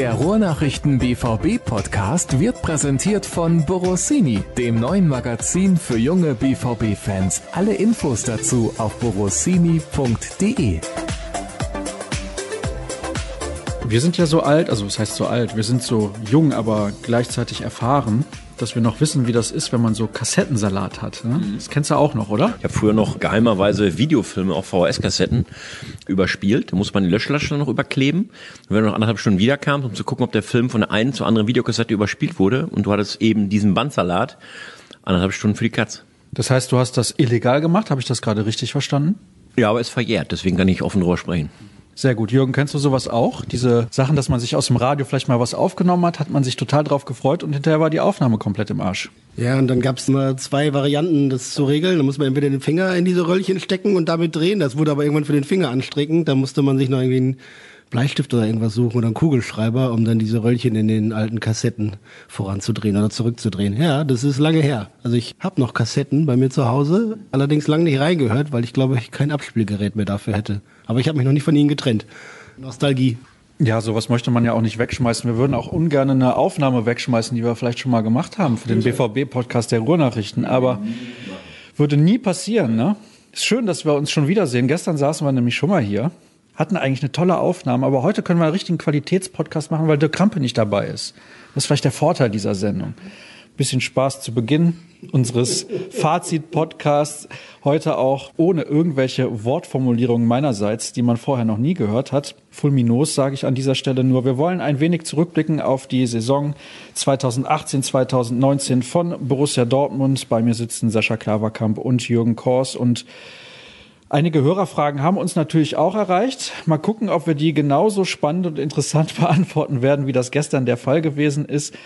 Der Ruhrnachrichten BVB Podcast wird präsentiert von Borossini, dem neuen Magazin für junge BVB Fans. Alle Infos dazu auf borossini.de. Wir sind ja so alt, also was heißt so alt? Wir sind so jung, aber gleichzeitig erfahren dass wir noch wissen, wie das ist, wenn man so Kassettensalat hat. Ne? Mhm. Das kennst du auch noch, oder? Ich habe früher noch geheimerweise Videofilme auf VHS-Kassetten überspielt. Da muss man die Löschlasche noch überkleben. Und wenn du noch anderthalb Stunden wiederkamst, um zu gucken, ob der Film von der einen zur anderen Videokassette überspielt wurde und du hattest eben diesen Bandsalat, anderthalb Stunden für die Katz. Das heißt, du hast das illegal gemacht? Habe ich das gerade richtig verstanden? Ja, aber es ist verjährt, deswegen kann ich offen drüber sprechen. Sehr gut. Jürgen, kennst du sowas auch? Diese Sachen, dass man sich aus dem Radio vielleicht mal was aufgenommen hat, hat man sich total drauf gefreut und hinterher war die Aufnahme komplett im Arsch. Ja, und dann gab es immer zwei Varianten, das zu regeln. Da muss man entweder den Finger in diese Röllchen stecken und damit drehen. Das wurde aber irgendwann für den Finger anstreckend. Da musste man sich noch irgendwie einen Bleistift oder irgendwas suchen oder einen Kugelschreiber, um dann diese Röllchen in den alten Kassetten voranzudrehen oder zurückzudrehen. Ja, das ist lange her. Also ich habe noch Kassetten bei mir zu Hause, allerdings lange nicht reingehört, weil ich glaube, ich kein Abspielgerät mehr dafür hätte. Aber ich habe mich noch nicht von ihnen getrennt. Nostalgie. Ja, sowas möchte man ja auch nicht wegschmeißen. Wir würden auch ungern eine Aufnahme wegschmeißen, die wir vielleicht schon mal gemacht haben für den BVB-Podcast der Ruhrnachrichten. Aber würde nie passieren, ne? Ist schön, dass wir uns schon wiedersehen. Gestern saßen wir nämlich schon mal hier, hatten eigentlich eine tolle Aufnahme, aber heute können wir einen richtigen Qualitätspodcast machen, weil Dirk Krampe nicht dabei ist. Das ist vielleicht der Vorteil dieser Sendung bisschen Spaß zu Beginn unseres Fazit-Podcasts. Heute auch ohne irgendwelche Wortformulierungen meinerseits, die man vorher noch nie gehört hat. Fulminos sage ich an dieser Stelle nur. Wir wollen ein wenig zurückblicken auf die Saison 2018, 2019 von Borussia Dortmund. Bei mir sitzen Sascha Klaverkamp und Jürgen Kors und Einige Hörerfragen haben uns natürlich auch erreicht. Mal gucken, ob wir die genauso spannend und interessant beantworten werden, wie das gestern der Fall gewesen ist.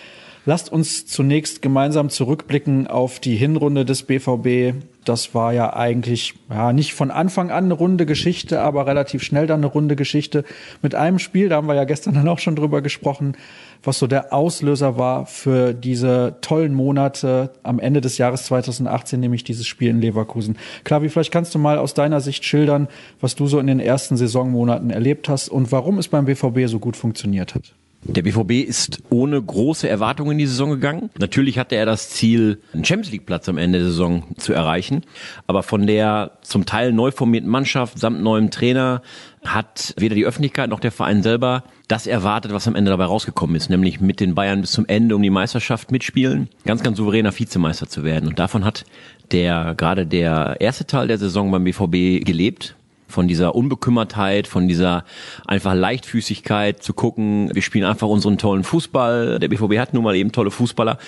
Lasst uns zunächst gemeinsam zurückblicken auf die Hinrunde des BVB. Das war ja eigentlich ja nicht von Anfang an eine runde Geschichte, aber relativ schnell dann eine runde Geschichte mit einem Spiel. Da haben wir ja gestern dann auch schon drüber gesprochen, was so der Auslöser war für diese tollen Monate am Ende des Jahres 2018, nämlich dieses Spiel in Leverkusen. Klar, wie vielleicht kannst du mal aus deiner Sicht schildern, was du so in den ersten Saisonmonaten erlebt hast und warum es beim BVB so gut funktioniert hat. Der BVB ist ohne große Erwartungen in die Saison gegangen. Natürlich hatte er das Ziel, einen Champions League Platz am Ende der Saison zu erreichen. Aber von der zum Teil neu formierten Mannschaft samt neuem Trainer hat weder die Öffentlichkeit noch der Verein selber das erwartet, was am Ende dabei rausgekommen ist, nämlich mit den Bayern bis zum Ende um die Meisterschaft mitspielen, ganz, ganz souveräner Vizemeister zu werden. Und davon hat der, gerade der erste Teil der Saison beim BVB gelebt von dieser Unbekümmertheit, von dieser einfach Leichtfüßigkeit zu gucken, wir spielen einfach unseren tollen Fußball. Der BVB hat nun mal eben tolle Fußballer,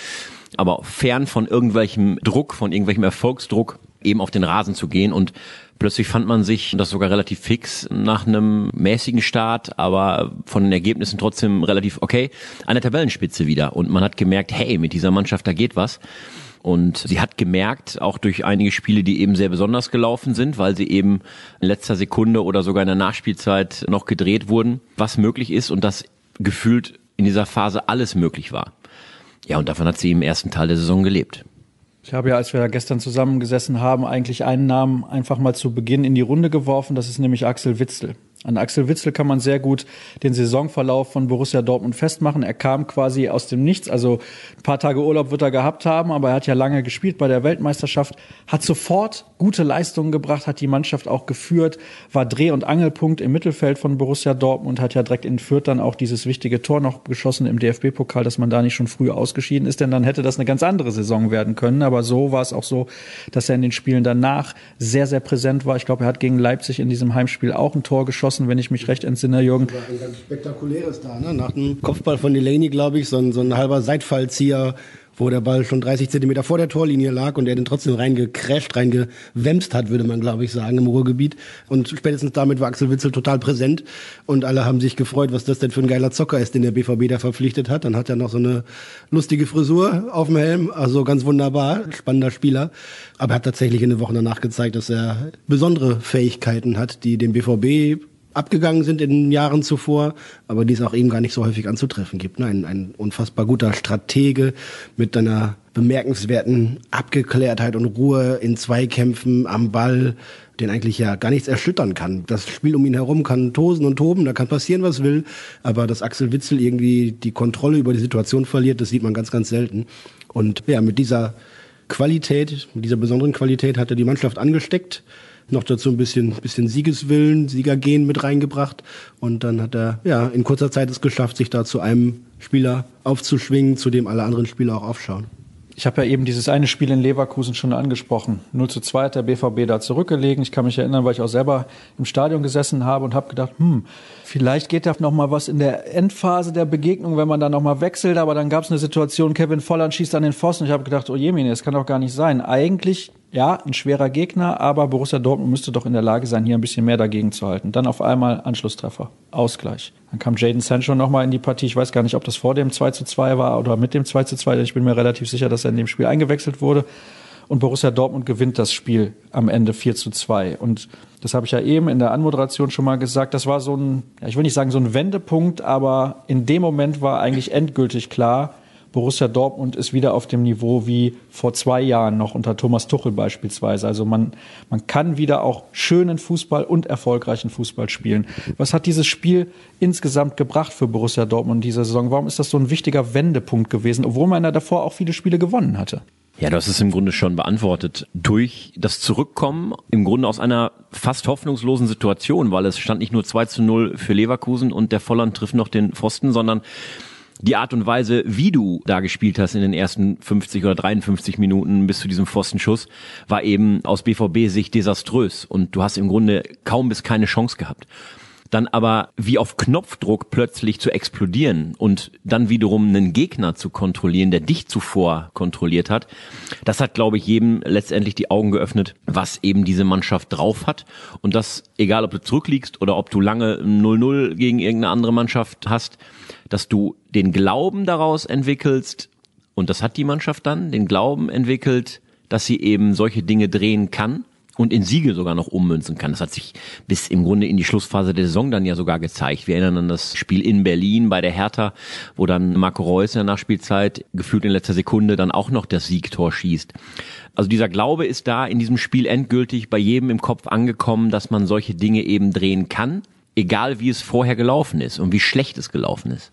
aber fern von irgendwelchem Druck, von irgendwelchem Erfolgsdruck eben auf den Rasen zu gehen und Plötzlich fand man sich, das sogar relativ fix, nach einem mäßigen Start, aber von den Ergebnissen trotzdem relativ okay, an der Tabellenspitze wieder. Und man hat gemerkt, hey, mit dieser Mannschaft, da geht was. Und sie hat gemerkt, auch durch einige Spiele, die eben sehr besonders gelaufen sind, weil sie eben in letzter Sekunde oder sogar in der Nachspielzeit noch gedreht wurden, was möglich ist und dass gefühlt in dieser Phase alles möglich war. Ja, und davon hat sie im ersten Teil der Saison gelebt. Ich habe ja, als wir gestern zusammengesessen haben, eigentlich einen Namen einfach mal zu Beginn in die Runde geworfen. Das ist nämlich Axel Witzel. An Axel Witzel kann man sehr gut den Saisonverlauf von Borussia Dortmund festmachen. Er kam quasi aus dem Nichts, also ein paar Tage Urlaub wird er gehabt haben, aber er hat ja lange gespielt bei der Weltmeisterschaft, hat sofort gute Leistungen gebracht, hat die Mannschaft auch geführt, war Dreh- und Angelpunkt im Mittelfeld von Borussia Dortmund, hat ja direkt in Fürth dann auch dieses wichtige Tor noch geschossen im DFB-Pokal, dass man da nicht schon früh ausgeschieden ist, denn dann hätte das eine ganz andere Saison werden können. Aber so war es auch so, dass er in den Spielen danach sehr, sehr präsent war. Ich glaube, er hat gegen Leipzig in diesem Heimspiel auch ein Tor geschossen geschossen, wenn ich mich recht entsinne, Jürgen. War ein ganz spektakuläres da, ne? Nach dem Kopfball von Delaney, glaube ich, so ein, so ein halber Seitfallzieher wo der Ball schon 30 Zentimeter vor der Torlinie lag und er den trotzdem reingecrasht, reingewämst hat, würde man glaube ich sagen, im Ruhrgebiet. Und spätestens damit war Axel Witzel total präsent und alle haben sich gefreut, was das denn für ein geiler Zocker ist, den der BVB da verpflichtet hat. Dann hat er noch so eine lustige Frisur auf dem Helm, also ganz wunderbar, spannender Spieler. Aber er hat tatsächlich in den Wochen danach gezeigt, dass er besondere Fähigkeiten hat, die dem BVB abgegangen sind in den Jahren zuvor, aber die es auch eben gar nicht so häufig anzutreffen gibt. Ne? Ein, ein unfassbar guter Stratege mit einer bemerkenswerten Abgeklärtheit und Ruhe in Zweikämpfen am Ball, den eigentlich ja gar nichts erschüttern kann. Das Spiel um ihn herum kann tosen und toben, da kann passieren, was will, aber dass Axel Witzel irgendwie die Kontrolle über die Situation verliert, das sieht man ganz, ganz selten. Und ja, mit dieser Qualität, mit dieser besonderen Qualität hat er die Mannschaft angesteckt noch dazu ein bisschen, bisschen Siegeswillen, Siegergehen mit reingebracht. Und dann hat er ja in kurzer Zeit es geschafft, sich da zu einem Spieler aufzuschwingen, zu dem alle anderen Spieler auch aufschauen. Ich habe ja eben dieses eine Spiel in Leverkusen schon angesprochen. 0 zu 2 hat der BVB da zurückgelegen. Ich kann mich erinnern, weil ich auch selber im Stadion gesessen habe und habe gedacht, hm, vielleicht geht da noch mal was in der Endphase der Begegnung, wenn man da noch mal wechselt. Aber dann gab es eine Situation, Kevin Volland schießt an den Pfosten. Ich habe gedacht, oh Jemine, das kann doch gar nicht sein. Eigentlich ja, ein schwerer Gegner, aber Borussia Dortmund müsste doch in der Lage sein, hier ein bisschen mehr dagegen zu halten. Dann auf einmal Anschlusstreffer, Ausgleich. Dann kam Jaden Sancho nochmal in die Partie. Ich weiß gar nicht, ob das vor dem 2 zu 2 war oder mit dem 2 zu 2. Ich bin mir relativ sicher, dass er in dem Spiel eingewechselt wurde. Und Borussia Dortmund gewinnt das Spiel am Ende 4 zu 2. Und das habe ich ja eben in der Anmoderation schon mal gesagt. Das war so ein, ich will nicht sagen so ein Wendepunkt, aber in dem Moment war eigentlich endgültig klar, Borussia Dortmund ist wieder auf dem Niveau wie vor zwei Jahren noch unter Thomas Tuchel beispielsweise. Also man, man kann wieder auch schönen Fußball und erfolgreichen Fußball spielen. Was hat dieses Spiel insgesamt gebracht für Borussia Dortmund diese Saison? Warum ist das so ein wichtiger Wendepunkt gewesen, obwohl man ja davor auch viele Spiele gewonnen hatte? Ja, hast es im Grunde schon beantwortet. Durch das Zurückkommen im Grunde aus einer fast hoffnungslosen Situation, weil es stand nicht nur 2 zu 0 für Leverkusen und der Volland trifft noch den Pfosten, sondern die Art und Weise, wie du da gespielt hast in den ersten 50 oder 53 Minuten bis zu diesem Pfostenschuss, war eben aus BVB-Sicht desaströs und du hast im Grunde kaum bis keine Chance gehabt. Dann aber wie auf Knopfdruck plötzlich zu explodieren und dann wiederum einen Gegner zu kontrollieren, der dich zuvor kontrolliert hat, das hat, glaube ich, jedem letztendlich die Augen geöffnet, was eben diese Mannschaft drauf hat. Und das, egal ob du zurückliegst oder ob du lange 0-0 gegen irgendeine andere Mannschaft hast, dass du den Glauben daraus entwickelst, und das hat die Mannschaft dann, den Glauben entwickelt, dass sie eben solche Dinge drehen kann und in Siege sogar noch ummünzen kann. Das hat sich bis im Grunde in die Schlussphase der Saison dann ja sogar gezeigt. Wir erinnern an das Spiel in Berlin bei der Hertha, wo dann Marco Reus in der Nachspielzeit gefühlt in letzter Sekunde dann auch noch das Siegtor schießt. Also dieser Glaube ist da in diesem Spiel endgültig bei jedem im Kopf angekommen, dass man solche Dinge eben drehen kann, egal wie es vorher gelaufen ist und wie schlecht es gelaufen ist.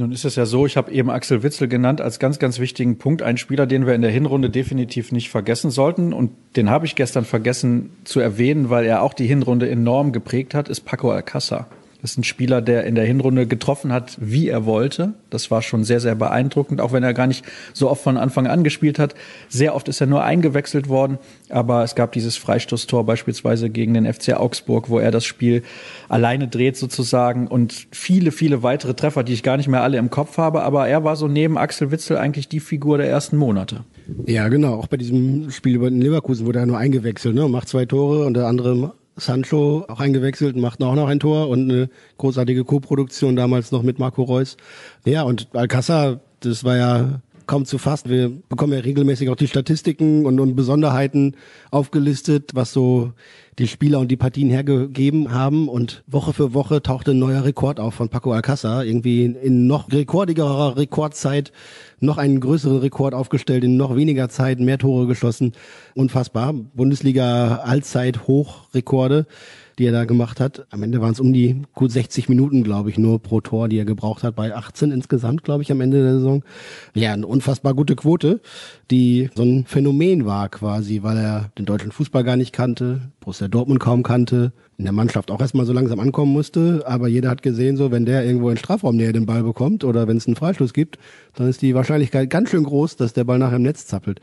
Nun ist es ja so, ich habe eben Axel Witzel genannt als ganz, ganz wichtigen Punkt. Ein Spieler, den wir in der Hinrunde definitiv nicht vergessen sollten. Und den habe ich gestern vergessen zu erwähnen, weil er auch die Hinrunde enorm geprägt hat, ist Paco Alcázar. Das ist ein Spieler, der in der Hinrunde getroffen hat, wie er wollte. Das war schon sehr, sehr beeindruckend, auch wenn er gar nicht so oft von Anfang an gespielt hat. Sehr oft ist er nur eingewechselt worden, aber es gab dieses Freistoßtor beispielsweise gegen den FC Augsburg, wo er das Spiel alleine dreht sozusagen und viele, viele weitere Treffer, die ich gar nicht mehr alle im Kopf habe, aber er war so neben Axel Witzel eigentlich die Figur der ersten Monate. Ja, genau. Auch bei diesem Spiel über den Leverkusen wurde er nur eingewechselt, ne? Macht zwei Tore und der andere Sancho auch eingewechselt, macht auch noch ein Tor und eine großartige Co-Produktion damals noch mit Marco Reus. Ja, und Alcázar, das war ja kaum zu fassen. Wir bekommen ja regelmäßig auch die Statistiken und, und Besonderheiten aufgelistet, was so die Spieler und die Partien hergegeben haben. Und Woche für Woche tauchte ein neuer Rekord auf von Paco Alcázar. Irgendwie in noch rekordigerer Rekordzeit noch einen größeren Rekord aufgestellt, in noch weniger Zeit mehr Tore geschossen. Unfassbar. Bundesliga Allzeit Hochrekorde die er da gemacht hat. Am Ende waren es um die gut 60 Minuten, glaube ich, nur pro Tor, die er gebraucht hat, bei 18 insgesamt, glaube ich, am Ende der Saison. Ja, eine unfassbar gute Quote, die so ein Phänomen war quasi, weil er den deutschen Fußball gar nicht kannte, Borussia Dortmund kaum kannte, in der Mannschaft auch erstmal so langsam ankommen musste, aber jeder hat gesehen, so wenn der irgendwo in Strafraumnähe den Ball bekommt oder wenn es einen Freistoß gibt, dann ist die Wahrscheinlichkeit ganz schön groß, dass der Ball nachher im Netz zappelt.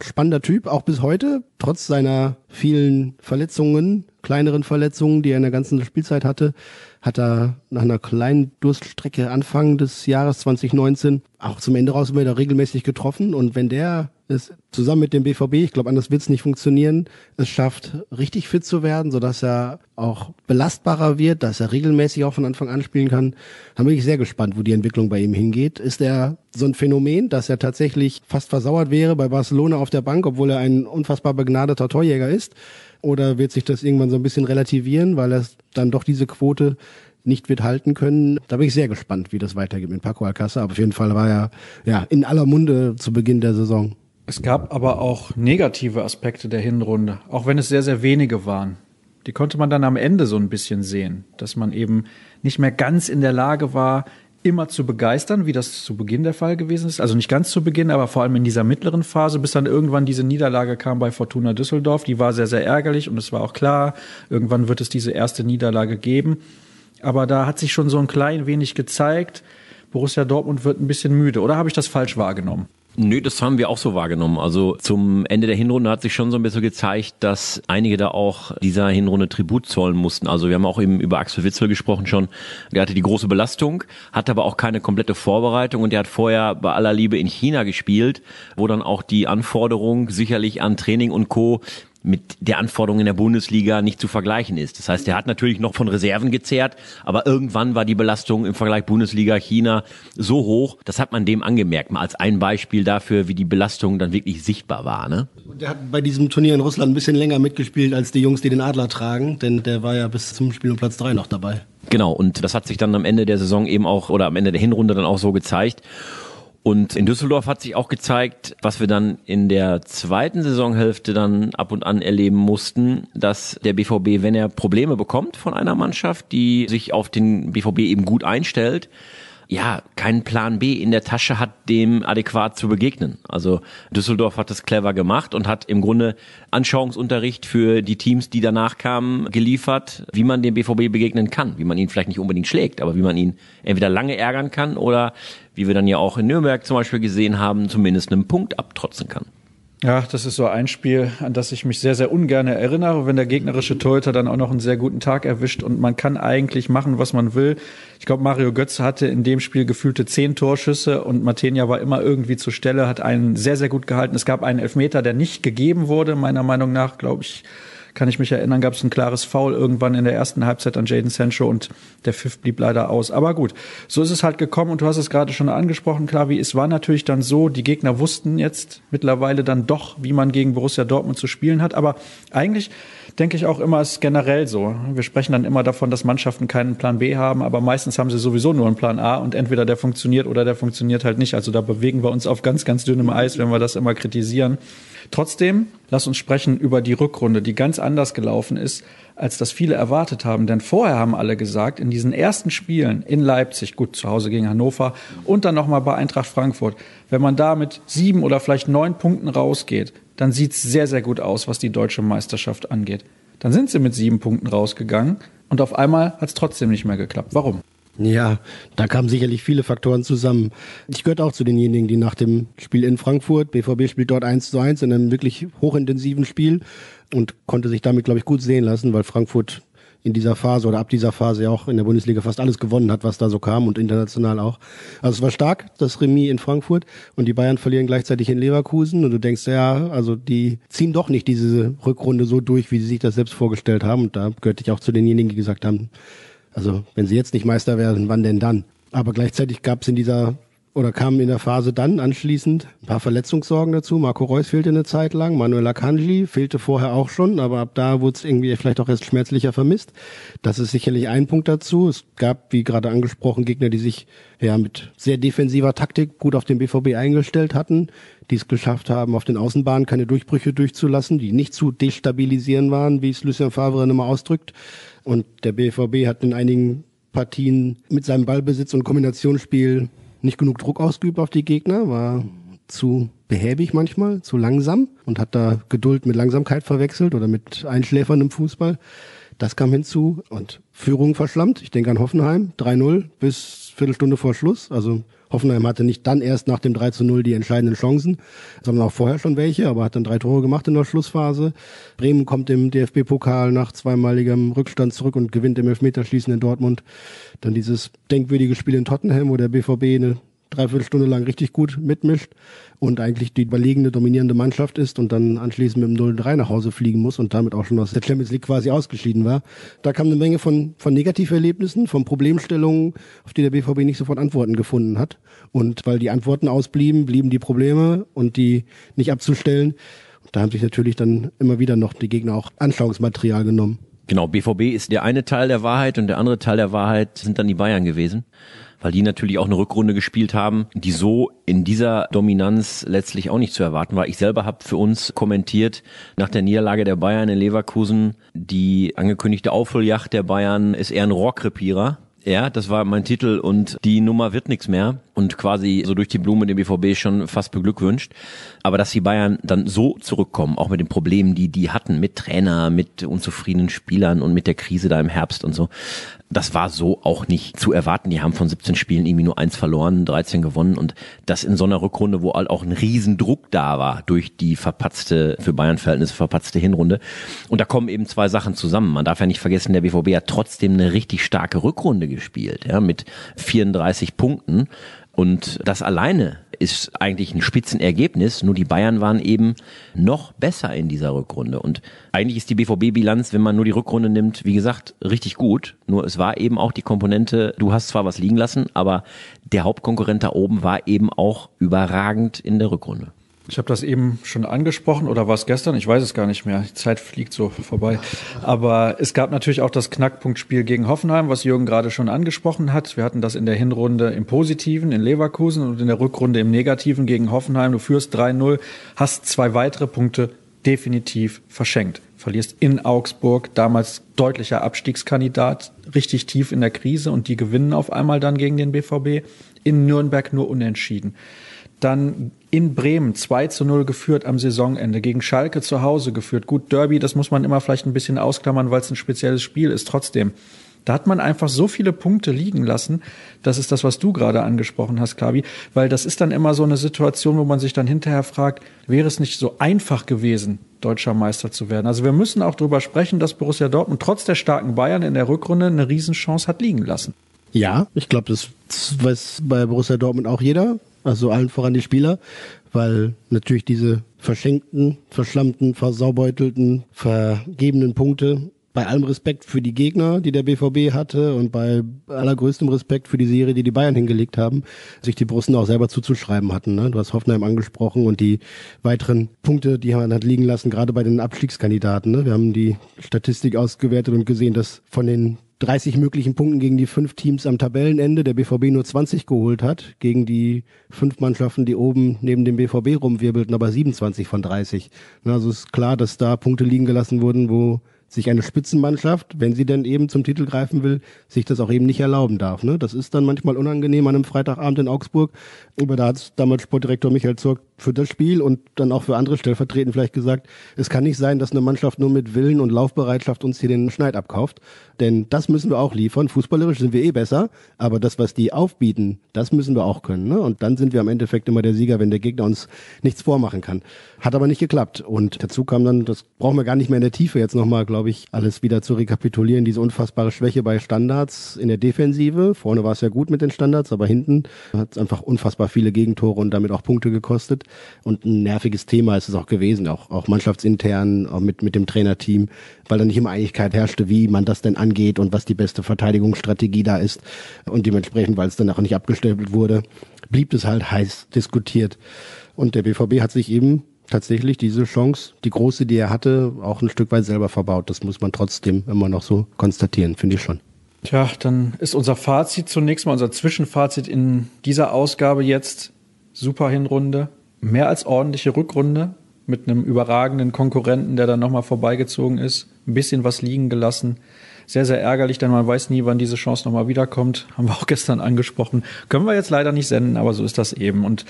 Spannender Typ, auch bis heute, trotz seiner vielen Verletzungen, kleineren Verletzungen, die er in der ganzen Spielzeit hatte, hat er nach einer kleinen Durststrecke Anfang des Jahres 2019 auch zum Ende raus wieder regelmäßig getroffen. Und wenn der es zusammen mit dem BVB, ich glaube, anders wird es nicht funktionieren, es schafft, richtig fit zu werden, sodass er auch belastbarer wird, dass er regelmäßig auch von Anfang an spielen kann. Da bin ich sehr gespannt, wo die Entwicklung bei ihm hingeht. Ist er so ein Phänomen, dass er tatsächlich fast versauert wäre bei Barcelona auf der Bank, obwohl er ein unfassbar begnadeter Torjäger ist? Oder wird sich das irgendwann so ein bisschen relativieren, weil er dann doch diese Quote nicht wird halten können. Da bin ich sehr gespannt, wie das weitergeht mit Paco Alcázar. Aber auf jeden Fall war er ja in aller Munde zu Beginn der Saison. Es gab aber auch negative Aspekte der Hinrunde, auch wenn es sehr, sehr wenige waren. Die konnte man dann am Ende so ein bisschen sehen, dass man eben nicht mehr ganz in der Lage war, immer zu begeistern, wie das zu Beginn der Fall gewesen ist. Also nicht ganz zu Beginn, aber vor allem in dieser mittleren Phase, bis dann irgendwann diese Niederlage kam bei Fortuna Düsseldorf. Die war sehr, sehr ärgerlich und es war auch klar, irgendwann wird es diese erste Niederlage geben. Aber da hat sich schon so ein klein wenig gezeigt, Borussia Dortmund wird ein bisschen müde. Oder habe ich das falsch wahrgenommen? Nö, das haben wir auch so wahrgenommen. Also zum Ende der Hinrunde hat sich schon so ein bisschen gezeigt, dass einige da auch dieser Hinrunde Tribut zollen mussten. Also wir haben auch eben über Axel Witzel gesprochen schon. Der hatte die große Belastung, hatte aber auch keine komplette Vorbereitung und der hat vorher bei aller Liebe in China gespielt, wo dann auch die Anforderung sicherlich an Training und Co mit der Anforderung in der Bundesliga nicht zu vergleichen ist. Das heißt, er hat natürlich noch von Reserven gezehrt, aber irgendwann war die Belastung im Vergleich Bundesliga China so hoch, das hat man dem angemerkt, mal als ein Beispiel dafür, wie die Belastung dann wirklich sichtbar war. Ne? Der hat bei diesem Turnier in Russland ein bisschen länger mitgespielt als die Jungs, die den Adler tragen, denn der war ja bis zum Spiel um Platz drei noch dabei. Genau, und das hat sich dann am Ende der Saison eben auch oder am Ende der Hinrunde dann auch so gezeigt. Und in Düsseldorf hat sich auch gezeigt, was wir dann in der zweiten Saisonhälfte dann ab und an erleben mussten, dass der BVB, wenn er Probleme bekommt von einer Mannschaft, die sich auf den BVB eben gut einstellt, ja, keinen Plan B in der Tasche hat, dem adäquat zu begegnen. Also Düsseldorf hat das clever gemacht und hat im Grunde Anschauungsunterricht für die Teams, die danach kamen, geliefert, wie man dem BVB begegnen kann, wie man ihn vielleicht nicht unbedingt schlägt, aber wie man ihn entweder lange ärgern kann oder, wie wir dann ja auch in Nürnberg zum Beispiel gesehen haben, zumindest einen Punkt abtrotzen kann. Ja, das ist so ein Spiel, an das ich mich sehr, sehr ungern erinnere, wenn der gegnerische Torhüter dann auch noch einen sehr guten Tag erwischt und man kann eigentlich machen, was man will. Ich glaube, Mario Götze hatte in dem Spiel gefühlte zehn Torschüsse und Matenia war immer irgendwie zur Stelle, hat einen sehr, sehr gut gehalten. Es gab einen Elfmeter, der nicht gegeben wurde, meiner Meinung nach, glaube ich, kann ich mich erinnern, gab es ein klares Foul irgendwann in der ersten Halbzeit an Jaden Sancho und der Pfiff blieb leider aus. Aber gut, so ist es halt gekommen und du hast es gerade schon angesprochen, Klavi. Es war natürlich dann so, die Gegner wussten jetzt mittlerweile dann doch, wie man gegen Borussia Dortmund zu spielen hat. Aber eigentlich denke ich auch immer, ist generell so. Wir sprechen dann immer davon, dass Mannschaften keinen Plan B haben, aber meistens haben sie sowieso nur einen Plan A und entweder der funktioniert oder der funktioniert halt nicht. Also da bewegen wir uns auf ganz, ganz dünnem Eis, wenn wir das immer kritisieren. Trotzdem, lass uns sprechen über die Rückrunde, die ganz anders gelaufen ist, als das viele erwartet haben. Denn vorher haben alle gesagt, in diesen ersten Spielen in Leipzig, gut, zu Hause gegen Hannover und dann nochmal bei Eintracht Frankfurt, wenn man da mit sieben oder vielleicht neun Punkten rausgeht, dann sieht's sehr, sehr gut aus, was die deutsche Meisterschaft angeht. Dann sind sie mit sieben Punkten rausgegangen und auf einmal hat's trotzdem nicht mehr geklappt. Warum? Ja, da kamen sicherlich viele Faktoren zusammen. Ich gehörte auch zu denjenigen, die nach dem Spiel in Frankfurt, BVB spielt dort 1 zu 1 in einem wirklich hochintensiven Spiel und konnte sich damit, glaube ich, gut sehen lassen, weil Frankfurt in dieser Phase oder ab dieser Phase ja auch in der Bundesliga fast alles gewonnen hat, was da so kam und international auch. Also es war stark, das Remis in Frankfurt und die Bayern verlieren gleichzeitig in Leverkusen und du denkst, ja, also die ziehen doch nicht diese Rückrunde so durch, wie sie sich das selbst vorgestellt haben und da gehörte ich auch zu denjenigen, die gesagt haben, also wenn sie jetzt nicht Meister werden, wann denn dann? Aber gleichzeitig gab es in dieser oder kamen in der Phase dann anschließend ein paar Verletzungssorgen dazu. Marco Reus fehlte eine Zeit lang, Manuel Akanji fehlte vorher auch schon, aber ab da wurde es irgendwie vielleicht auch erst schmerzlicher vermisst. Das ist sicherlich ein Punkt dazu. Es gab, wie gerade angesprochen, Gegner, die sich ja mit sehr defensiver Taktik gut auf den BVB eingestellt hatten, die es geschafft haben, auf den Außenbahnen keine Durchbrüche durchzulassen, die nicht zu destabilisieren waren, wie es Lucien Favre immer ausdrückt. Und der BVB hat in einigen Partien mit seinem Ballbesitz und Kombinationsspiel nicht genug Druck ausgeübt auf die Gegner, war zu behäbig manchmal, zu langsam und hat da Geduld mit Langsamkeit verwechselt oder mit Einschläfern im Fußball. Das kam hinzu und Führung verschlammt. Ich denke an Hoffenheim, 3-0 bis Viertelstunde vor Schluss. Also Hoffenheim hatte nicht dann erst nach dem 3 zu 0 die entscheidenden Chancen, sondern auch vorher schon welche, aber hat dann drei Tore gemacht in der Schlussphase. Bremen kommt im DFB-Pokal nach zweimaligem Rückstand zurück und gewinnt im Elfmeterschießen in Dortmund. Dann dieses denkwürdige Spiel in Tottenham, wo der BVB eine dreiviertel Stunde lang richtig gut mitmischt und eigentlich die überlegene, dominierende Mannschaft ist und dann anschließend mit dem 0-3 nach Hause fliegen muss und damit auch schon aus der Champions League quasi ausgeschieden war. Da kam eine Menge von, von Negativerlebnissen, von Problemstellungen, auf die der BVB nicht sofort Antworten gefunden hat. Und weil die Antworten ausblieben, blieben die Probleme und die nicht abzustellen. Da haben sich natürlich dann immer wieder noch die Gegner auch Anschauungsmaterial genommen. Genau, BVB ist der eine Teil der Wahrheit und der andere Teil der Wahrheit sind dann die Bayern gewesen weil die natürlich auch eine Rückrunde gespielt haben, die so in dieser Dominanz letztlich auch nicht zu erwarten war. Ich selber habe für uns kommentiert nach der Niederlage der Bayern in Leverkusen, die angekündigte Aufholjacht der Bayern ist eher ein Rohrkrepierer. Ja, das war mein Titel und die Nummer wird nichts mehr und quasi so durch die Blume den BVB schon fast beglückwünscht. Aber dass die Bayern dann so zurückkommen, auch mit den Problemen, die die hatten, mit Trainer, mit unzufriedenen Spielern und mit der Krise da im Herbst und so, das war so auch nicht zu erwarten. Die haben von 17 Spielen irgendwie nur eins verloren, 13 gewonnen und das in so einer Rückrunde, wo auch ein Riesendruck da war durch die verpatzte, für Bayern-Verhältnisse verpatzte Hinrunde. Und da kommen eben zwei Sachen zusammen. Man darf ja nicht vergessen, der BVB hat trotzdem eine richtig starke Rückrunde gespielt, ja, mit 34 Punkten. Und das alleine ist eigentlich ein Spitzenergebnis, nur die Bayern waren eben noch besser in dieser Rückrunde. Und eigentlich ist die BVB-Bilanz, wenn man nur die Rückrunde nimmt, wie gesagt, richtig gut. Nur es war eben auch die Komponente, du hast zwar was liegen lassen, aber der Hauptkonkurrent da oben war eben auch überragend in der Rückrunde. Ich habe das eben schon angesprochen oder war es gestern? Ich weiß es gar nicht mehr. Die Zeit fliegt so vorbei. Aber es gab natürlich auch das Knackpunktspiel gegen Hoffenheim, was Jürgen gerade schon angesprochen hat. Wir hatten das in der Hinrunde im Positiven in Leverkusen und in der Rückrunde im Negativen gegen Hoffenheim. Du führst 3-0, hast zwei weitere Punkte definitiv verschenkt. Verlierst in Augsburg, damals deutlicher Abstiegskandidat, richtig tief in der Krise und die gewinnen auf einmal dann gegen den BVB. In Nürnberg nur unentschieden dann in Bremen 2 zu 0 geführt am Saisonende, gegen Schalke zu Hause geführt. Gut, Derby, das muss man immer vielleicht ein bisschen ausklammern, weil es ein spezielles Spiel ist. Trotzdem, da hat man einfach so viele Punkte liegen lassen. Das ist das, was du gerade angesprochen hast, Klavi, weil das ist dann immer so eine Situation, wo man sich dann hinterher fragt, wäre es nicht so einfach gewesen, deutscher Meister zu werden? Also wir müssen auch darüber sprechen, dass Borussia Dortmund trotz der starken Bayern in der Rückrunde eine Riesenchance hat liegen lassen. Ja, ich glaube, das weiß bei Borussia Dortmund auch jeder also allen voran die Spieler, weil natürlich diese verschenkten, verschlammten, versaubeutelten, vergebenen Punkte bei allem Respekt für die Gegner, die der BVB hatte und bei allergrößtem Respekt für die Serie, die die Bayern hingelegt haben, sich die Brussen auch selber zuzuschreiben hatten. Ne? Du hast Hoffenheim angesprochen und die weiteren Punkte, die man hat liegen lassen, gerade bei den Abstiegskandidaten. Ne? Wir haben die Statistik ausgewertet und gesehen, dass von den 30 möglichen Punkten gegen die fünf Teams am Tabellenende der BVB nur 20 geholt hat, gegen die fünf Mannschaften, die oben neben dem BVB rumwirbelten, aber 27 von 30. Also ist klar, dass da Punkte liegen gelassen wurden, wo sich eine Spitzenmannschaft, wenn sie denn eben zum Titel greifen will, sich das auch eben nicht erlauben darf. Ne? Das ist dann manchmal unangenehm an einem Freitagabend in Augsburg. Aber da hat damals Sportdirektor Michael Zurk für das Spiel und dann auch für andere stellvertretend vielleicht gesagt, es kann nicht sein, dass eine Mannschaft nur mit Willen und Laufbereitschaft uns hier den Schneid abkauft. Denn das müssen wir auch liefern. Fußballerisch sind wir eh besser, aber das, was die aufbieten, das müssen wir auch können. Ne? Und dann sind wir am Endeffekt immer der Sieger, wenn der Gegner uns nichts vormachen kann. Hat aber nicht geklappt. Und dazu kam dann, das brauchen wir gar nicht mehr in der Tiefe jetzt nochmal, glaube ich, alles wieder zu rekapitulieren, diese unfassbare Schwäche bei Standards in der Defensive. Vorne war es ja gut mit den Standards, aber hinten hat es einfach unfassbar viele Gegentore und damit auch Punkte gekostet. Und ein nerviges Thema ist es auch gewesen, auch, auch mannschaftsintern, auch mit, mit dem Trainerteam, weil da nicht immer Einigkeit herrschte, wie man das denn angeht und was die beste Verteidigungsstrategie da ist. Und dementsprechend, weil es dann auch nicht abgestellt wurde, blieb es halt heiß diskutiert. Und der BVB hat sich eben tatsächlich diese Chance, die große, die er hatte, auch ein Stück weit selber verbaut. Das muss man trotzdem immer noch so konstatieren, finde ich schon. Tja, dann ist unser Fazit zunächst mal, unser Zwischenfazit in dieser Ausgabe jetzt super Hinrunde, mehr als ordentliche Rückrunde mit einem überragenden Konkurrenten, der dann nochmal vorbeigezogen ist, ein bisschen was liegen gelassen sehr, sehr ärgerlich, denn man weiß nie, wann diese Chance nochmal wiederkommt. Haben wir auch gestern angesprochen. Können wir jetzt leider nicht senden, aber so ist das eben. Und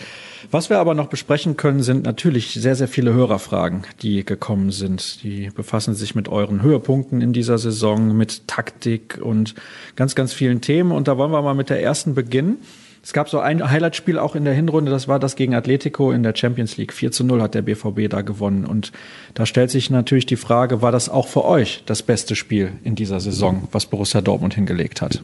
was wir aber noch besprechen können, sind natürlich sehr, sehr viele Hörerfragen, die gekommen sind. Die befassen sich mit euren Höhepunkten in dieser Saison, mit Taktik und ganz, ganz vielen Themen. Und da wollen wir mal mit der ersten beginnen. Es gab so ein Highlightspiel auch in der Hinrunde, das war das gegen Atletico in der Champions League. 4 zu 0 hat der BVB da gewonnen. Und da stellt sich natürlich die Frage, war das auch für euch das beste Spiel in dieser Saison, was Borussia Dortmund hingelegt hat?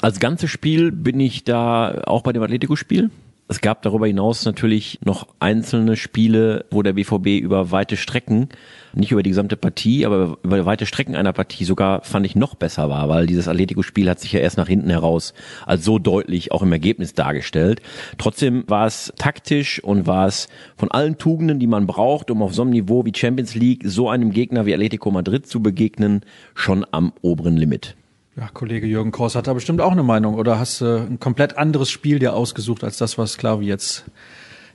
Als ganzes Spiel bin ich da auch bei dem Atletico-Spiel. Es gab darüber hinaus natürlich noch einzelne Spiele, wo der BVB über weite Strecken, nicht über die gesamte Partie, aber über weite Strecken einer Partie sogar fand ich noch besser war, weil dieses Atletico-Spiel hat sich ja erst nach hinten heraus als so deutlich auch im Ergebnis dargestellt. Trotzdem war es taktisch und war es von allen Tugenden, die man braucht, um auf so einem Niveau wie Champions League so einem Gegner wie Atletico Madrid zu begegnen, schon am oberen Limit. Ja, Kollege Jürgen Kors hat da bestimmt auch eine Meinung. Oder hast du ein komplett anderes Spiel dir ausgesucht als das, was Klavi jetzt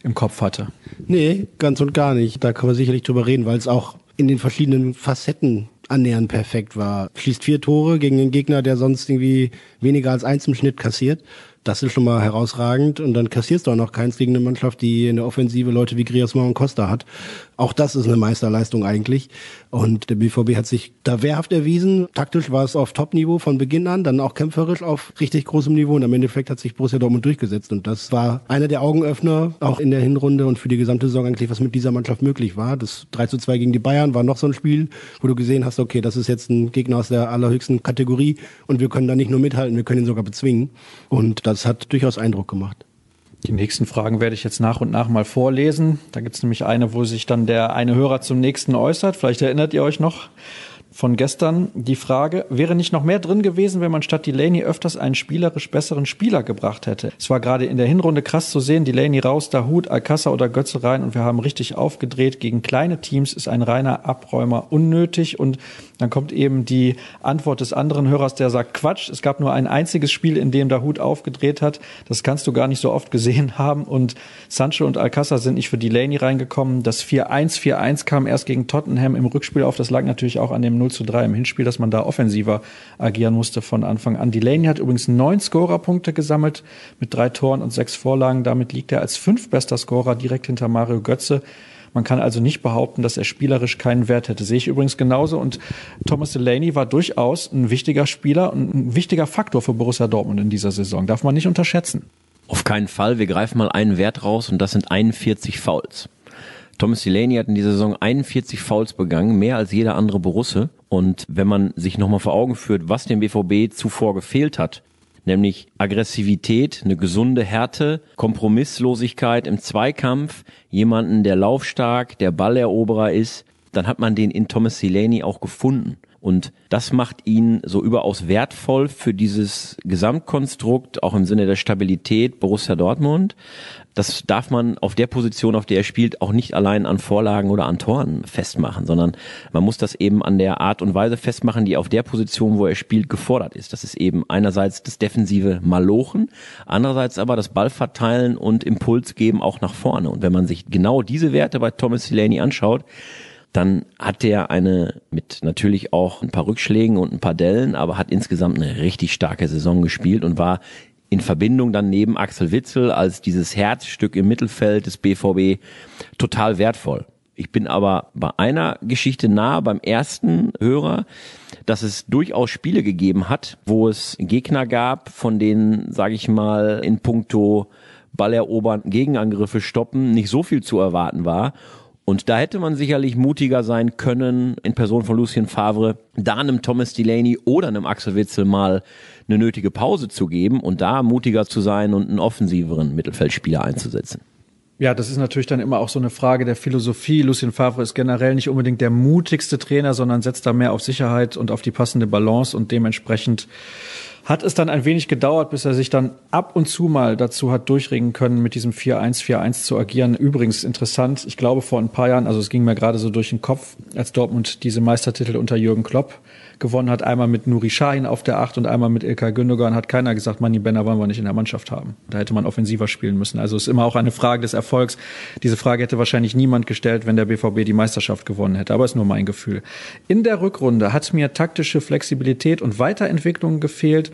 im Kopf hatte? Nee, ganz und gar nicht. Da kann man sicherlich drüber reden, weil es auch in den verschiedenen Facetten annähernd perfekt war. Schließt vier Tore gegen einen Gegner, der sonst irgendwie weniger als eins im Schnitt kassiert. Das ist schon mal herausragend. Und dann kassierst du auch noch keins gegen eine Mannschaft, die in der Offensive Leute wie Griezmann und Costa hat. Auch das ist eine Meisterleistung eigentlich. Und der BVB hat sich da wehrhaft erwiesen. Taktisch war es auf Top-Niveau von Beginn an, dann auch kämpferisch auf richtig großem Niveau. Und im Endeffekt hat sich Borussia Dortmund durchgesetzt. Und das war einer der Augenöffner, auch in der Hinrunde und für die gesamte Saison eigentlich, was mit dieser Mannschaft möglich war. Das 3 zu 2 gegen die Bayern war noch so ein Spiel, wo du gesehen hast, okay, das ist jetzt ein Gegner aus der allerhöchsten Kategorie und wir können da nicht nur mithalten, wir können ihn sogar bezwingen. Und das hat durchaus Eindruck gemacht. Die nächsten Fragen werde ich jetzt nach und nach mal vorlesen. Da gibt es nämlich eine, wo sich dann der eine Hörer zum nächsten äußert. Vielleicht erinnert ihr euch noch von gestern die Frage, wäre nicht noch mehr drin gewesen, wenn man statt Delaney öfters einen spielerisch besseren Spieler gebracht hätte? Es war gerade in der Hinrunde krass zu sehen, Delaney raus, Dahut, Alcázar oder Götze rein und wir haben richtig aufgedreht. Gegen kleine Teams ist ein reiner Abräumer unnötig und dann kommt eben die Antwort des anderen Hörers, der sagt, Quatsch, es gab nur ein einziges Spiel, in dem Dahut aufgedreht hat. Das kannst du gar nicht so oft gesehen haben und Sancho und Alcázar sind nicht für Delaney reingekommen. Das 4-1, 4-1 kam erst gegen Tottenham im Rückspiel auf. Das lag natürlich auch an dem 0 zu 3 im Hinspiel, dass man da offensiver agieren musste von Anfang an. Delaney hat übrigens neun Scorerpunkte gesammelt mit drei Toren und sechs Vorlagen. Damit liegt er als fünftbester Scorer direkt hinter Mario Götze. Man kann also nicht behaupten, dass er spielerisch keinen Wert hätte. Sehe ich übrigens genauso. Und Thomas Delaney war durchaus ein wichtiger Spieler und ein wichtiger Faktor für Borussia Dortmund in dieser Saison. Darf man nicht unterschätzen. Auf keinen Fall. Wir greifen mal einen Wert raus und das sind 41 Fouls. Thomas Delaney hat in dieser Saison 41 Fouls begangen, mehr als jeder andere Borusse. Und wenn man sich nochmal vor Augen führt, was dem BVB zuvor gefehlt hat, nämlich Aggressivität, eine gesunde Härte, Kompromisslosigkeit im Zweikampf, jemanden, der laufstark, der Balleroberer ist, dann hat man den in Thomas Delaney auch gefunden. Und das macht ihn so überaus wertvoll für dieses Gesamtkonstrukt, auch im Sinne der Stabilität Borussia Dortmund das darf man auf der Position, auf der er spielt, auch nicht allein an Vorlagen oder an Toren festmachen, sondern man muss das eben an der Art und Weise festmachen, die auf der Position, wo er spielt, gefordert ist. Das ist eben einerseits das defensive Malochen, andererseits aber das Ballverteilen und Impuls geben auch nach vorne. Und wenn man sich genau diese Werte bei Thomas Delaney anschaut, dann hat er eine mit natürlich auch ein paar Rückschlägen und ein paar Dellen, aber hat insgesamt eine richtig starke Saison gespielt und war in Verbindung dann neben Axel Witzel als dieses Herzstück im Mittelfeld des BVB total wertvoll. Ich bin aber bei einer Geschichte nah beim ersten Hörer, dass es durchaus Spiele gegeben hat, wo es Gegner gab, von denen, sage ich mal, in puncto Ballerobern, Gegenangriffe stoppen, nicht so viel zu erwarten war. Und da hätte man sicherlich mutiger sein können, in Person von Lucien Favre, da einem Thomas Delaney oder einem Axel Witzel mal eine nötige Pause zu geben und da mutiger zu sein und einen offensiveren Mittelfeldspieler einzusetzen. Ja, das ist natürlich dann immer auch so eine Frage der Philosophie. Lucien Favre ist generell nicht unbedingt der mutigste Trainer, sondern setzt da mehr auf Sicherheit und auf die passende Balance und dementsprechend hat es dann ein wenig gedauert, bis er sich dann ab und zu mal dazu hat durchregen können, mit diesem 4-1-4-1 zu agieren. Übrigens interessant, ich glaube vor ein paar Jahren, also es ging mir gerade so durch den Kopf, als Dortmund diese Meistertitel unter Jürgen Klopp gewonnen hat, einmal mit Nuri Sahin auf der Acht und einmal mit Ilkay Gündogan, hat keiner gesagt, Manni Benner wollen wir nicht in der Mannschaft haben. Da hätte man offensiver spielen müssen. Also es ist immer auch eine Frage des Erfolgs. Diese Frage hätte wahrscheinlich niemand gestellt, wenn der BVB die Meisterschaft gewonnen hätte. Aber ist nur mein Gefühl. In der Rückrunde hat mir taktische Flexibilität und Weiterentwicklung gefehlt.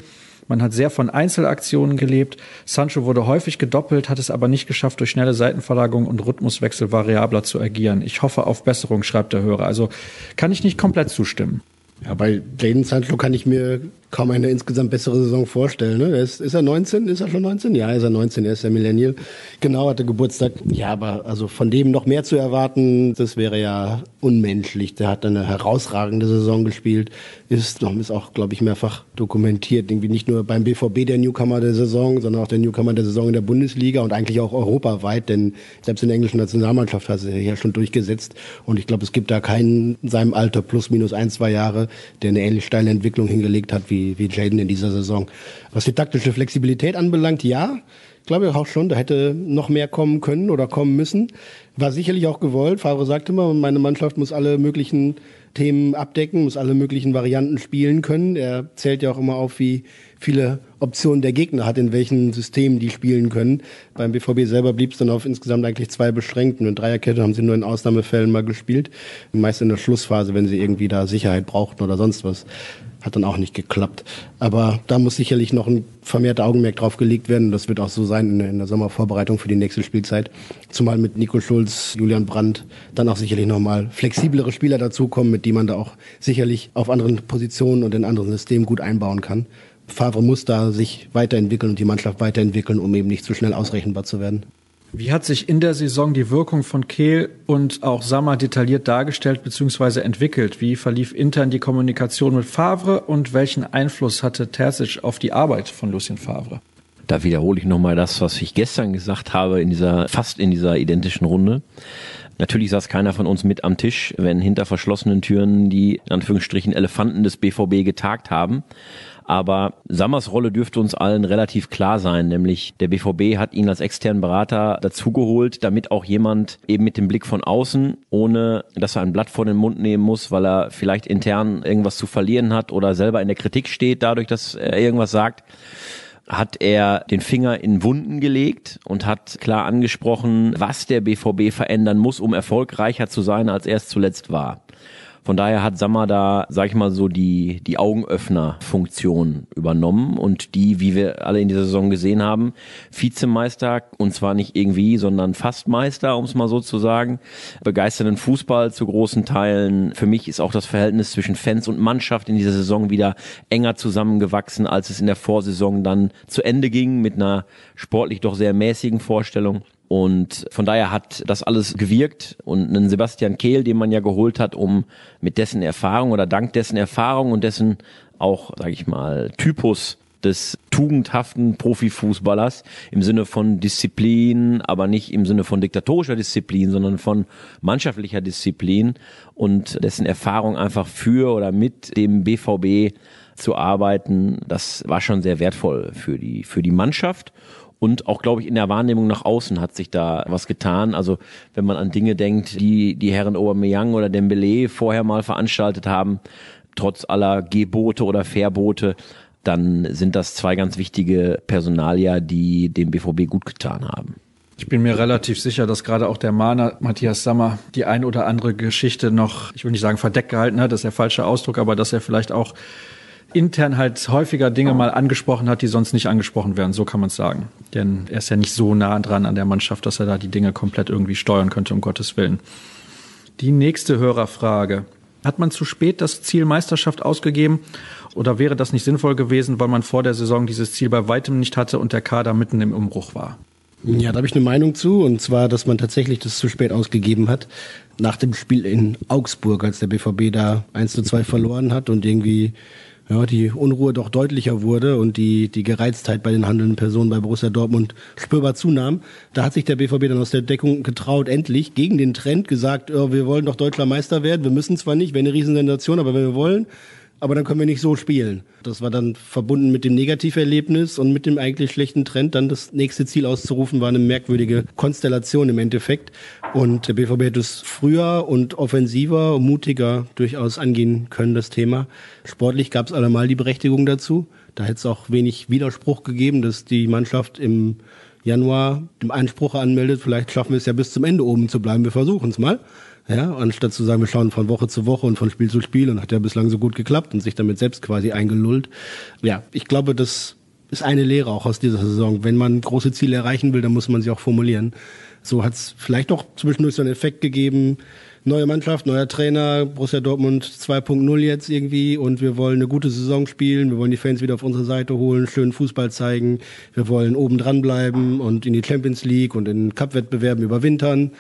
Man hat sehr von Einzelaktionen gelebt. Sancho wurde häufig gedoppelt, hat es aber nicht geschafft, durch schnelle Seitenverlagerung und Rhythmuswechsel variabler zu agieren. Ich hoffe auf Besserung, schreibt der Hörer. Also kann ich nicht komplett zustimmen. Ja, bei Jaden Sancho kann ich mir kaum eine insgesamt bessere Saison vorstellen. Ne? Ist, ist er 19? Ist er schon 19? Ja, ist er 19, er ist der Millennial. Genau, hatte Geburtstag. Ja, aber also von dem noch mehr zu erwarten, das wäre ja unmenschlich. Der hat eine herausragende Saison gespielt, ist, ist auch, glaube ich, mehrfach dokumentiert. Irgendwie nicht nur beim BVB der Newcomer der Saison, sondern auch der Newcomer der Saison in der Bundesliga und eigentlich auch europaweit, denn selbst in der englischen Nationalmannschaft hat er sich ja schon durchgesetzt. Und ich glaube, es gibt da keinen in seinem Alter plus minus ein, zwei Jahre, der eine ähnlich steile Entwicklung hingelegt hat wie wie, wie Jaden in dieser Saison. Was die taktische Flexibilität anbelangt, ja, ich glaube auch schon, da hätte noch mehr kommen können oder kommen müssen. War sicherlich auch gewollt. Favre sagte immer, meine Mannschaft muss alle möglichen Themen abdecken, muss alle möglichen Varianten spielen können. Er zählt ja auch immer auf, wie viele Optionen der Gegner hat, in welchen Systemen die spielen können. Beim BVB selber blieb es dann auf insgesamt eigentlich zwei beschränkt. Eine Dreierkette haben sie nur in Ausnahmefällen mal gespielt. Meist in der Schlussphase, wenn sie irgendwie da Sicherheit brauchten oder sonst was. Hat dann auch nicht geklappt. Aber da muss sicherlich noch ein vermehrter Augenmerk drauf gelegt werden. Das wird auch so sein in der Sommervorbereitung für die nächste Spielzeit. Zumal mit Nico Schulz, Julian Brandt dann auch sicherlich nochmal flexiblere Spieler dazukommen, mit die man da auch sicherlich auf anderen Positionen und in anderen Systemen gut einbauen kann. Favre muss da sich weiterentwickeln und die Mannschaft weiterentwickeln, um eben nicht zu schnell ausrechenbar zu werden. Wie hat sich in der Saison die Wirkung von Kehl und auch Sammer detailliert dargestellt bzw. entwickelt? Wie verlief intern die Kommunikation mit Favre und welchen Einfluss hatte Terzic auf die Arbeit von Lucien Favre? Da wiederhole ich nochmal das, was ich gestern gesagt habe, in dieser, fast in dieser identischen Runde. Natürlich saß keiner von uns mit am Tisch, wenn hinter verschlossenen Türen die, in Anführungsstrichen, Elefanten des BVB getagt haben. Aber Sammers Rolle dürfte uns allen relativ klar sein, nämlich der BVB hat ihn als externen Berater dazugeholt, damit auch jemand eben mit dem Blick von außen, ohne dass er ein Blatt vor den Mund nehmen muss, weil er vielleicht intern irgendwas zu verlieren hat oder selber in der Kritik steht, dadurch, dass er irgendwas sagt, hat er den Finger in Wunden gelegt und hat klar angesprochen, was der BVB verändern muss, um erfolgreicher zu sein, als er es zuletzt war. Von daher hat Sammer da, sag ich mal so, die, die Augenöffner-Funktion übernommen und die, wie wir alle in dieser Saison gesehen haben, Vizemeister und zwar nicht irgendwie, sondern fast Meister, um es mal so zu sagen, begeisternden Fußball zu großen Teilen. Für mich ist auch das Verhältnis zwischen Fans und Mannschaft in dieser Saison wieder enger zusammengewachsen, als es in der Vorsaison dann zu Ende ging mit einer sportlich doch sehr mäßigen Vorstellung. Und von daher hat das alles gewirkt. Und einen Sebastian Kehl, den man ja geholt hat, um mit dessen Erfahrung oder dank dessen Erfahrung und dessen auch, sage ich mal, Typus des tugendhaften Profifußballers im Sinne von Disziplin, aber nicht im Sinne von diktatorischer Disziplin, sondern von mannschaftlicher Disziplin und dessen Erfahrung einfach für oder mit dem BVB zu arbeiten, das war schon sehr wertvoll für die, für die Mannschaft und auch, glaube ich, in der Wahrnehmung nach außen hat sich da was getan. Also wenn man an Dinge denkt, die die Herren Aubameyang oder Dembele vorher mal veranstaltet haben, trotz aller Gebote oder Verbote, dann sind das zwei ganz wichtige Personalia, die dem BVB gut getan haben. Ich bin mir relativ sicher, dass gerade auch der Mahner Matthias Sammer die ein oder andere Geschichte noch, ich will nicht sagen verdeckt gehalten hat, das ist der falsche Ausdruck, aber dass er vielleicht auch intern halt häufiger Dinge mal angesprochen hat, die sonst nicht angesprochen werden, so kann man es sagen. Denn er ist ja nicht so nah dran an der Mannschaft, dass er da die Dinge komplett irgendwie steuern könnte, um Gottes Willen. Die nächste Hörerfrage. Hat man zu spät das Ziel Meisterschaft ausgegeben oder wäre das nicht sinnvoll gewesen, weil man vor der Saison dieses Ziel bei weitem nicht hatte und der Kader mitten im Umbruch war? Ja, da habe ich eine Meinung zu, und zwar, dass man tatsächlich das zu spät ausgegeben hat. Nach dem Spiel in Augsburg, als der BVB da 1 zu 2 verloren hat und irgendwie ja, die Unruhe doch deutlicher wurde und die, die Gereiztheit bei den handelnden Personen bei Borussia Dortmund spürbar zunahm. Da hat sich der BVB dann aus der Deckung getraut, endlich gegen den Trend gesagt, oh, wir wollen doch deutscher Meister werden. Wir müssen zwar nicht, wäre eine Riesensensation, aber wenn wir wollen, aber dann können wir nicht so spielen. Das war dann verbunden mit dem Negativerlebnis und mit dem eigentlich schlechten Trend, dann das nächste Ziel auszurufen, war eine merkwürdige Konstellation im Endeffekt. Und der BVB hätte es früher und offensiver, mutiger durchaus angehen können, das Thema. Sportlich gab es allemal die Berechtigung dazu. Da hätte es auch wenig Widerspruch gegeben, dass die Mannschaft im Januar dem Einspruch anmeldet, vielleicht schaffen wir es ja bis zum Ende oben zu bleiben, wir versuchen es mal. Ja, anstatt zu sagen, wir schauen von Woche zu Woche und von Spiel zu Spiel und hat ja bislang so gut geklappt und sich damit selbst quasi eingelullt. Ja, ich glaube, das ist eine Lehre auch aus dieser Saison. Wenn man große Ziele erreichen will, dann muss man sie auch formulieren. So hat es vielleicht auch zwischendurch so einen Effekt gegeben, neue Mannschaft, neuer Trainer, Borussia Dortmund 2.0 jetzt irgendwie und wir wollen eine gute Saison spielen, wir wollen die Fans wieder auf unsere Seite holen, schönen Fußball zeigen, wir wollen oben dran bleiben und in die Champions League und in Cup-Wettbewerben überwintern.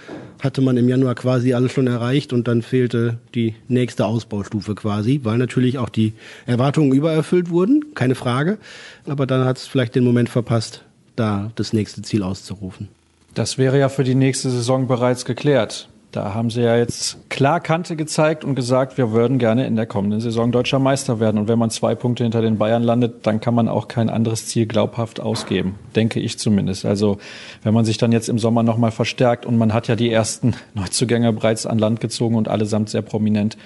Hatte man im Januar quasi alles schon erreicht und dann fehlte die nächste Ausbaustufe quasi, weil natürlich auch die Erwartungen übererfüllt wurden, keine Frage. Aber dann hat es vielleicht den Moment verpasst, da das nächste Ziel auszurufen. Das wäre ja für die nächste Saison bereits geklärt. Da haben sie ja jetzt klar Kante gezeigt und gesagt, wir würden gerne in der kommenden Saison deutscher Meister werden. Und wenn man zwei Punkte hinter den Bayern landet, dann kann man auch kein anderes Ziel glaubhaft ausgeben. Denke ich zumindest. Also, wenn man sich dann jetzt im Sommer nochmal verstärkt und man hat ja die ersten Neuzugänge bereits an Land gezogen und allesamt sehr prominent,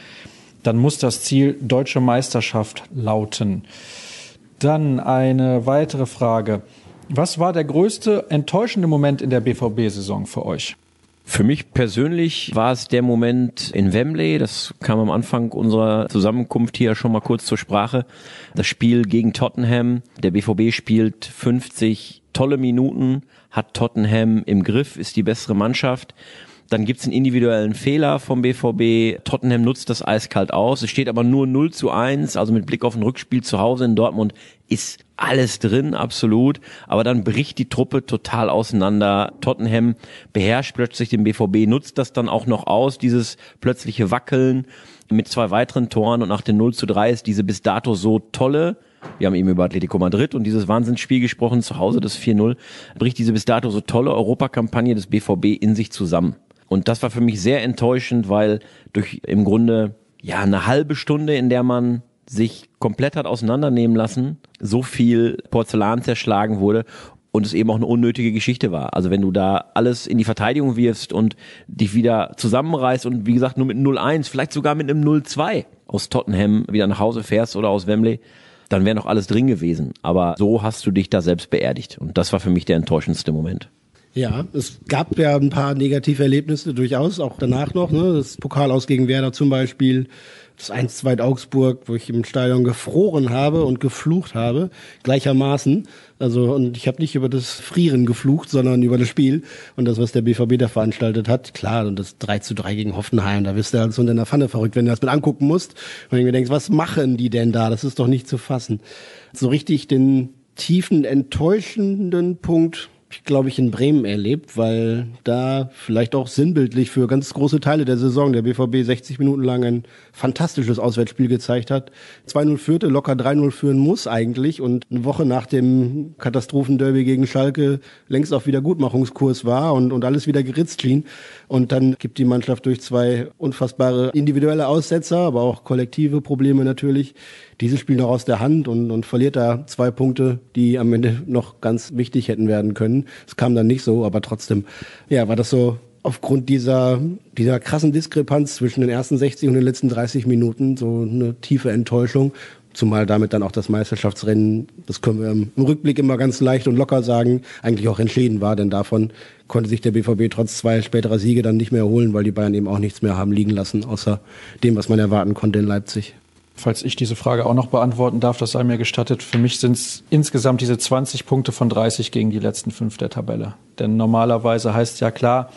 dann muss das Ziel deutsche Meisterschaft lauten. Dann eine weitere Frage. Was war der größte enttäuschende Moment in der BVB-Saison für euch? Für mich persönlich war es der Moment in Wembley, das kam am Anfang unserer Zusammenkunft hier schon mal kurz zur Sprache. Das Spiel gegen Tottenham. Der BVB spielt 50 tolle Minuten, hat Tottenham im Griff, ist die bessere Mannschaft. Dann gibt's einen individuellen Fehler vom BVB. Tottenham nutzt das eiskalt aus. Es steht aber nur 0 zu 1, also mit Blick auf ein Rückspiel zu Hause in Dortmund ist alles drin, absolut. Aber dann bricht die Truppe total auseinander. Tottenham beherrscht plötzlich den BVB, nutzt das dann auch noch aus, dieses plötzliche Wackeln mit zwei weiteren Toren und nach dem 0 zu 3 ist diese bis dato so tolle wir haben eben über Atletico Madrid und dieses Wahnsinnsspiel gesprochen, zu Hause das 4-0, bricht diese bis dato so tolle Europakampagne des BVB in sich zusammen. Und das war für mich sehr enttäuschend, weil durch im Grunde ja eine halbe Stunde, in der man sich komplett hat auseinandernehmen lassen, so viel Porzellan zerschlagen wurde und es eben auch eine unnötige Geschichte war. Also wenn du da alles in die Verteidigung wirfst und dich wieder zusammenreißt und wie gesagt nur mit 0-1, vielleicht sogar mit einem 0-2 aus Tottenham wieder nach Hause fährst oder aus Wembley, dann wäre noch alles drin gewesen. Aber so hast du dich da selbst beerdigt. Und das war für mich der enttäuschendste Moment. Ja, es gab ja ein paar negative Erlebnisse durchaus, auch danach noch. Ne? Das Pokal aus gegen Werder zum Beispiel, das 1-2 Augsburg, wo ich im Stadion gefroren habe und geflucht habe, gleichermaßen. Also und ich habe nicht über das Frieren geflucht, sondern über das Spiel und das, was der BVB da veranstaltet hat. Klar, und das 3 zu 3 gegen Hoffenheim, da wirst du halt so in der Pfanne verrückt, wenn du das mit angucken musst. Und mir denkst, was machen die denn da? Das ist doch nicht zu fassen. So richtig den tiefen, enttäuschenden Punkt glaube ich in Bremen erlebt, weil da vielleicht auch sinnbildlich für ganz große Teile der Saison der BVB 60 Minuten lang ein fantastisches Auswärtsspiel gezeigt hat. 2-0 führte, locker 3-0 führen muss eigentlich und eine Woche nach dem Katastrophenderby gegen Schalke längst auf Wiedergutmachungskurs war und, und alles wieder geritzt schien. Und dann gibt die Mannschaft durch zwei unfassbare individuelle Aussetzer, aber auch kollektive Probleme natürlich dieses Spiel noch aus der Hand und, und verliert da zwei Punkte, die am Ende noch ganz wichtig hätten werden können. Es kam dann nicht so, aber trotzdem, ja, war das so aufgrund dieser, dieser krassen Diskrepanz zwischen den ersten 60 und den letzten 30 Minuten so eine tiefe Enttäuschung. Zumal damit dann auch das Meisterschaftsrennen, das können wir im Rückblick immer ganz leicht und locker sagen, eigentlich auch entschieden war, denn davon konnte sich der BVB trotz zwei späterer Siege dann nicht mehr erholen, weil die Bayern eben auch nichts mehr haben liegen lassen, außer dem, was man erwarten konnte in Leipzig. Falls ich diese Frage auch noch beantworten darf, das sei mir gestattet. Für mich sind es insgesamt diese 20 Punkte von 30 gegen die letzten fünf der Tabelle. Denn normalerweise heißt ja klar,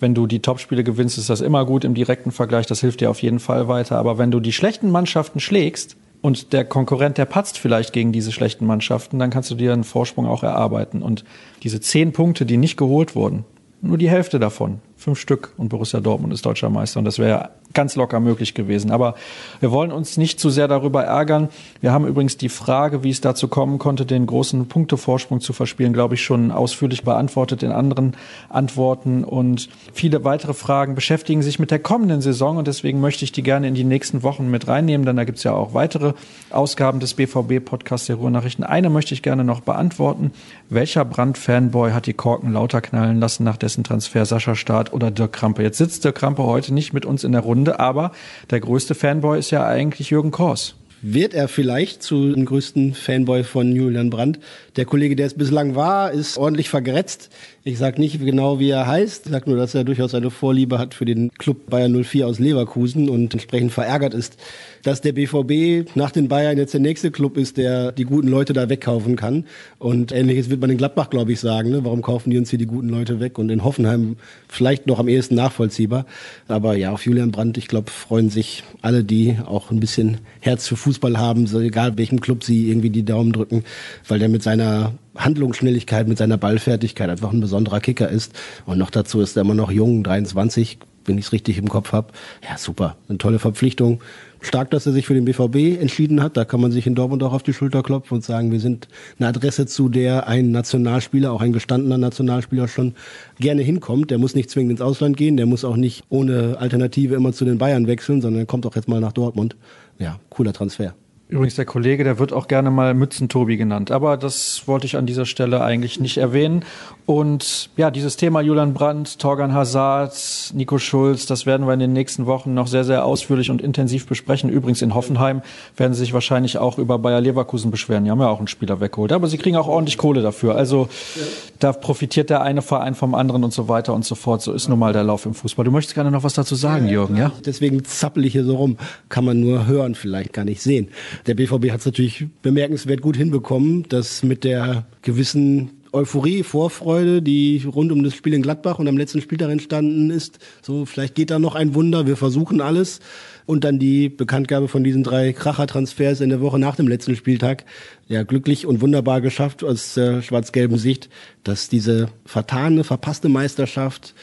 wenn du die Topspiele gewinnst, ist das immer gut im direkten Vergleich. Das hilft dir auf jeden Fall weiter. Aber wenn du die schlechten Mannschaften schlägst und der Konkurrent, der patzt vielleicht gegen diese schlechten Mannschaften, dann kannst du dir einen Vorsprung auch erarbeiten. Und diese zehn Punkte, die nicht geholt wurden, nur die Hälfte davon, fünf Stück und Borussia Dortmund ist deutscher Meister und das wäre ganz locker möglich gewesen. Aber wir wollen uns nicht zu sehr darüber ärgern. Wir haben übrigens die Frage, wie es dazu kommen konnte, den großen Punktevorsprung zu verspielen, glaube ich, schon ausführlich beantwortet in anderen Antworten. Und viele weitere Fragen beschäftigen sich mit der kommenden Saison. Und deswegen möchte ich die gerne in die nächsten Wochen mit reinnehmen, denn da gibt es ja auch weitere Ausgaben des BVB-Podcasts der Ruhrnachrichten. Eine möchte ich gerne noch beantworten. Welcher Brand-Fanboy hat die Korken lauter knallen lassen nach dessen Transfer Sascha Staat oder Dirk Krampe? Jetzt sitzt Dirk Krampe heute nicht mit uns in der Runde. Runde, aber der größte Fanboy ist ja eigentlich Jürgen Kors. Wird er vielleicht zu dem größten Fanboy von Julian Brandt? Der Kollege, der es bislang war, ist ordentlich vergrätzt. Ich sage nicht genau, wie er heißt. Ich sage nur, dass er durchaus eine Vorliebe hat für den Club Bayern 04 aus Leverkusen und entsprechend verärgert ist, dass der BVB nach den Bayern jetzt der nächste Club ist, der die guten Leute da wegkaufen kann. Und ähnliches wird man in Gladbach, glaube ich, sagen. Ne? Warum kaufen die uns hier die guten Leute weg? Und in Hoffenheim vielleicht noch am ehesten nachvollziehbar. Aber ja, auf Julian Brandt, ich glaube, freuen sich alle, die auch ein bisschen Herz für Fußball haben, so egal welchem Club sie irgendwie die Daumen drücken, weil der mit seiner Handlungsschnelligkeit, mit seiner Ballfertigkeit einfach ein besonderer Kicker ist. Und noch dazu ist er immer noch jung, 23, wenn ich es richtig im Kopf habe. Ja, super. Eine tolle Verpflichtung. Stark, dass er sich für den BVB entschieden hat. Da kann man sich in Dortmund auch auf die Schulter klopfen und sagen, wir sind eine Adresse, zu der ein Nationalspieler, auch ein gestandener Nationalspieler schon gerne hinkommt. Der muss nicht zwingend ins Ausland gehen, der muss auch nicht ohne Alternative immer zu den Bayern wechseln, sondern er kommt auch jetzt mal nach Dortmund. Ja, cooler Transfer. Übrigens, der Kollege, der wird auch gerne mal Mützentobi genannt. Aber das wollte ich an dieser Stelle eigentlich nicht erwähnen. Und ja, dieses Thema Julian Brandt, Torgan Hazard, Nico Schulz, das werden wir in den nächsten Wochen noch sehr, sehr ausführlich und intensiv besprechen. Übrigens in Hoffenheim werden sie sich wahrscheinlich auch über Bayer Leverkusen beschweren. Die haben ja auch einen Spieler weggeholt. Aber sie kriegen auch ordentlich Kohle dafür. Also ja. da profitiert der eine Verein vom anderen und so weiter und so fort. So ist nun mal der Lauf im Fußball. Du möchtest gerne noch was dazu sagen, ja, Jürgen, ja? Deswegen zappel ich hier so rum. Kann man nur hören, vielleicht gar nicht sehen. Der BVB hat es natürlich bemerkenswert gut hinbekommen, dass mit der gewissen Euphorie, Vorfreude, die rund um das Spiel in Gladbach und am letzten Spieltag entstanden ist. So, vielleicht geht da noch ein Wunder, wir versuchen alles. Und dann die Bekanntgabe von diesen drei Kracher-Transfers in der Woche nach dem letzten Spieltag. Ja, glücklich und wunderbar geschafft aus äh, schwarz-gelben Sicht, dass diese vertane, verpasste Meisterschaft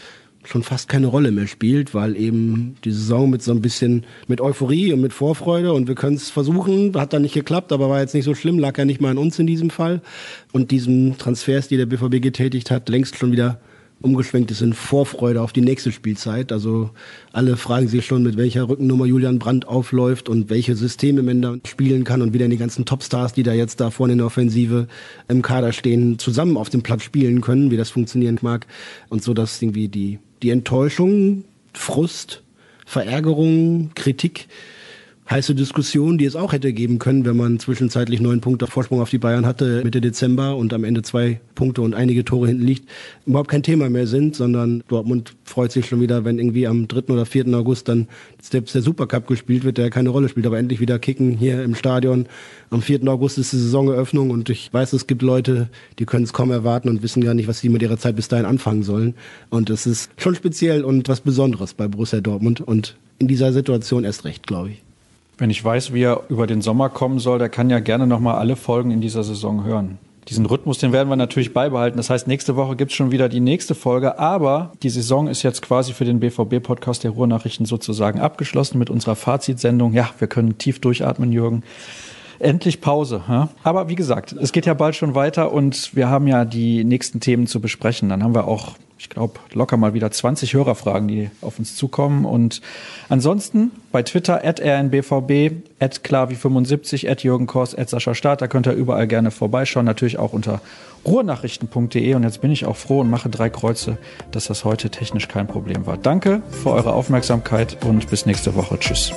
schon fast keine Rolle mehr spielt, weil eben die Saison mit so ein bisschen mit Euphorie und mit Vorfreude und wir können es versuchen, hat dann nicht geklappt, aber war jetzt nicht so schlimm, lag ja nicht mal an uns in diesem Fall und diesen Transfers, die der BVB getätigt hat, längst schon wieder umgeschwenkt ist in Vorfreude auf die nächste Spielzeit. Also alle fragen sich schon, mit welcher Rückennummer Julian Brandt aufläuft und welche Systeme man da spielen kann und wie dann die ganzen Topstars, die da jetzt da vorne in der Offensive im Kader stehen, zusammen auf dem Platz spielen können, wie das funktionieren mag. Und so, dass irgendwie die die Enttäuschung, Frust, Verärgerung, Kritik heiße Diskussion, die es auch hätte geben können, wenn man zwischenzeitlich neun Punkte Vorsprung auf die Bayern hatte Mitte Dezember und am Ende zwei Punkte und einige Tore hinten liegt, überhaupt kein Thema mehr sind, sondern Dortmund freut sich schon wieder, wenn irgendwie am 3. oder 4. August dann selbst der Supercup gespielt wird, der keine Rolle spielt, aber endlich wieder kicken hier im Stadion. Am 4. August ist die Saisoneröffnung und ich weiß, es gibt Leute, die können es kaum erwarten und wissen gar nicht, was sie mit ihrer Zeit bis dahin anfangen sollen. Und es ist schon speziell und was Besonderes bei Borussia Dortmund und in dieser Situation erst recht, glaube ich. Wenn ich weiß, wie er über den Sommer kommen soll, der kann ja gerne nochmal alle Folgen in dieser Saison hören. Diesen Rhythmus, den werden wir natürlich beibehalten. Das heißt, nächste Woche gibt's schon wieder die nächste Folge, aber die Saison ist jetzt quasi für den BVB-Podcast der Ruhrnachrichten sozusagen abgeschlossen mit unserer Fazitsendung. Ja, wir können tief durchatmen, Jürgen endlich Pause. Ja? Aber wie gesagt, es geht ja bald schon weiter und wir haben ja die nächsten Themen zu besprechen. Dann haben wir auch ich glaube, locker mal wieder 20 Hörerfragen, die auf uns zukommen. Und ansonsten bei Twitter at rnbvb, at klavi75, at Jürgen at Sascha Staat, da könnt ihr überall gerne vorbeischauen. Natürlich auch unter ruhrnachrichten.de. Und jetzt bin ich auch froh und mache drei Kreuze, dass das heute technisch kein Problem war. Danke für eure Aufmerksamkeit und bis nächste Woche. Tschüss.